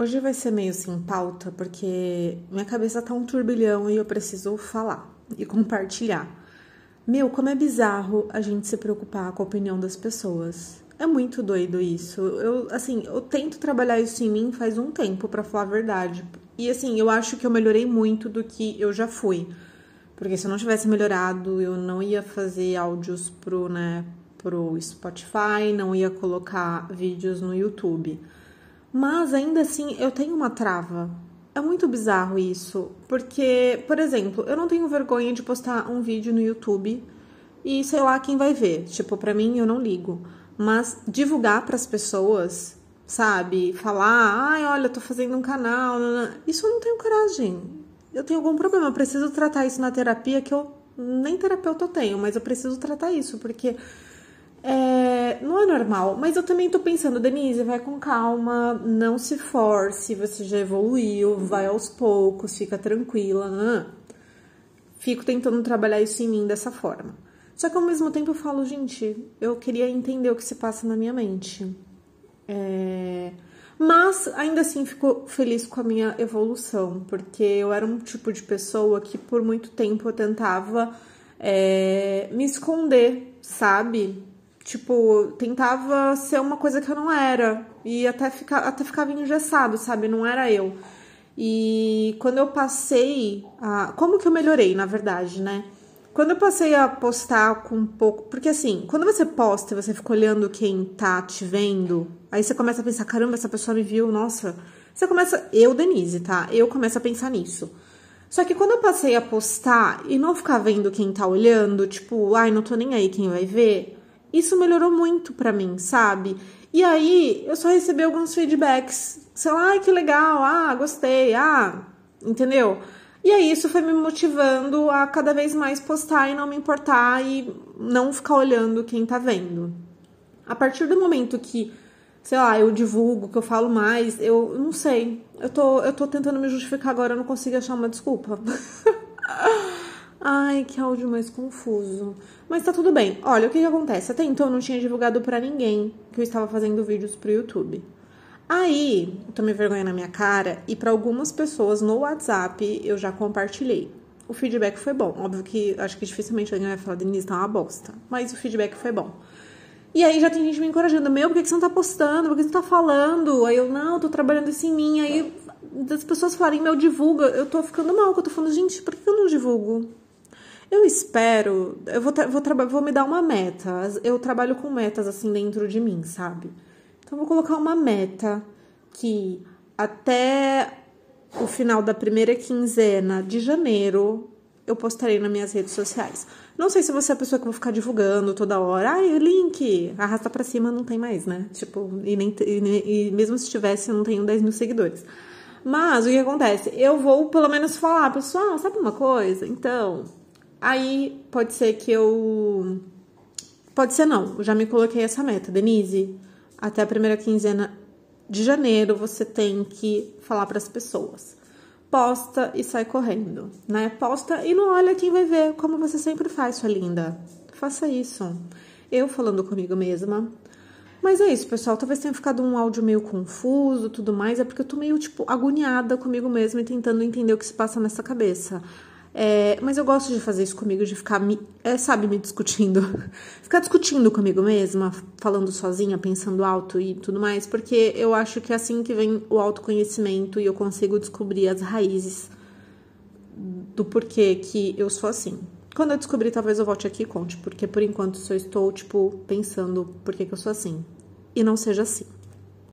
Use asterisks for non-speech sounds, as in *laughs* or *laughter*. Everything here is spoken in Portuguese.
Hoje vai ser meio sem pauta, porque minha cabeça tá um turbilhão e eu preciso falar e compartilhar. Meu, como é bizarro a gente se preocupar com a opinião das pessoas. É muito doido isso. Eu, assim, eu tento trabalhar isso em mim faz um tempo, para falar a verdade. E assim, eu acho que eu melhorei muito do que eu já fui. Porque se eu não tivesse melhorado, eu não ia fazer áudios pro, né, pro Spotify, não ia colocar vídeos no YouTube. Mas ainda assim eu tenho uma trava. É muito bizarro isso, porque, por exemplo, eu não tenho vergonha de postar um vídeo no YouTube e sei lá quem vai ver. Tipo, para mim eu não ligo, mas divulgar para as pessoas, sabe? Falar, ai, olha, eu tô fazendo um canal, isso eu não tenho coragem. Eu tenho algum problema, eu preciso tratar isso na terapia que eu nem terapeuta eu tenho, mas eu preciso tratar isso porque é, não é normal, mas eu também tô pensando, Denise, vai com calma, não se force, você já evoluiu, vai aos poucos, fica tranquila. Né? Fico tentando trabalhar isso em mim dessa forma. Só que ao mesmo tempo eu falo, gente, eu queria entender o que se passa na minha mente. É... Mas ainda assim fico feliz com a minha evolução, porque eu era um tipo de pessoa que por muito tempo eu tentava é, me esconder, sabe? Tipo, tentava ser uma coisa que eu não era. E até, fica, até ficava engessado, sabe? Não era eu. E quando eu passei a. Como que eu melhorei, na verdade, né? Quando eu passei a postar com um pouco. Porque assim, quando você posta e você fica olhando quem tá te vendo, aí você começa a pensar: caramba, essa pessoa me viu, nossa. Você começa. Eu, Denise, tá? Eu começo a pensar nisso. Só que quando eu passei a postar e não ficar vendo quem tá olhando, tipo, ai, não tô nem aí quem vai ver, isso melhorou muito para mim, sabe? E aí eu só recebi alguns feedbacks, sei lá, ai que legal, ah, gostei, ah, entendeu? E aí isso foi me motivando a cada vez mais postar e não me importar e não ficar olhando quem tá vendo. A partir do momento que, sei lá, eu divulgo, que eu falo mais, eu não sei. Eu tô, eu tô tentando me justificar agora, eu não consigo achar uma desculpa. *laughs* Ai, que áudio mais confuso. Mas tá tudo bem. Olha, o que que acontece? Até então eu não tinha divulgado para ninguém que eu estava fazendo vídeos pro YouTube. Aí, eu tomei vergonha na minha cara e para algumas pessoas no WhatsApp eu já compartilhei. O feedback foi bom. Óbvio que acho que dificilmente alguém vai falar, Denise, tá uma bosta. Mas o feedback foi bom. E aí já tem gente me encorajando, meu, por que, você não tá postando? Por que você não tá falando? Aí eu, não, tô trabalhando isso em mim. Aí as pessoas falarem, meu, divulga. Eu tô ficando mal, que eu tô falando, gente, por que eu não divulgo? Eu espero, eu vou, vou, vou me dar uma meta. Eu trabalho com metas assim dentro de mim, sabe? Então, eu vou colocar uma meta que até o final da primeira quinzena de janeiro eu postarei nas minhas redes sociais. Não sei se você é a pessoa que vai ficar divulgando toda hora. Ai, link, arrasta pra cima, não tem mais, né? Tipo, e, nem, e, e mesmo se tivesse, eu não tenho 10 mil seguidores. Mas o que acontece? Eu vou pelo menos falar, pessoal, sabe uma coisa? Então, Aí pode ser que eu. Pode ser não, eu já me coloquei essa meta. Denise, até a primeira quinzena de janeiro você tem que falar para as pessoas. Posta e sai correndo, né? Posta e não olha quem vai ver, como você sempre faz, sua linda. Faça isso. Eu falando comigo mesma. Mas é isso, pessoal. Talvez tenha ficado um áudio meio confuso, tudo mais. É porque eu tô meio, tipo, agoniada comigo mesma e tentando entender o que se passa nessa cabeça. É, mas eu gosto de fazer isso comigo, de ficar, me, é, sabe, me discutindo. *laughs* ficar discutindo comigo mesma, falando sozinha, pensando alto e tudo mais, porque eu acho que é assim que vem o autoconhecimento e eu consigo descobrir as raízes do porquê que eu sou assim. Quando eu descobrir, talvez eu volte aqui e conte, porque por enquanto só estou, tipo, pensando por que, que eu sou assim. E não seja assim.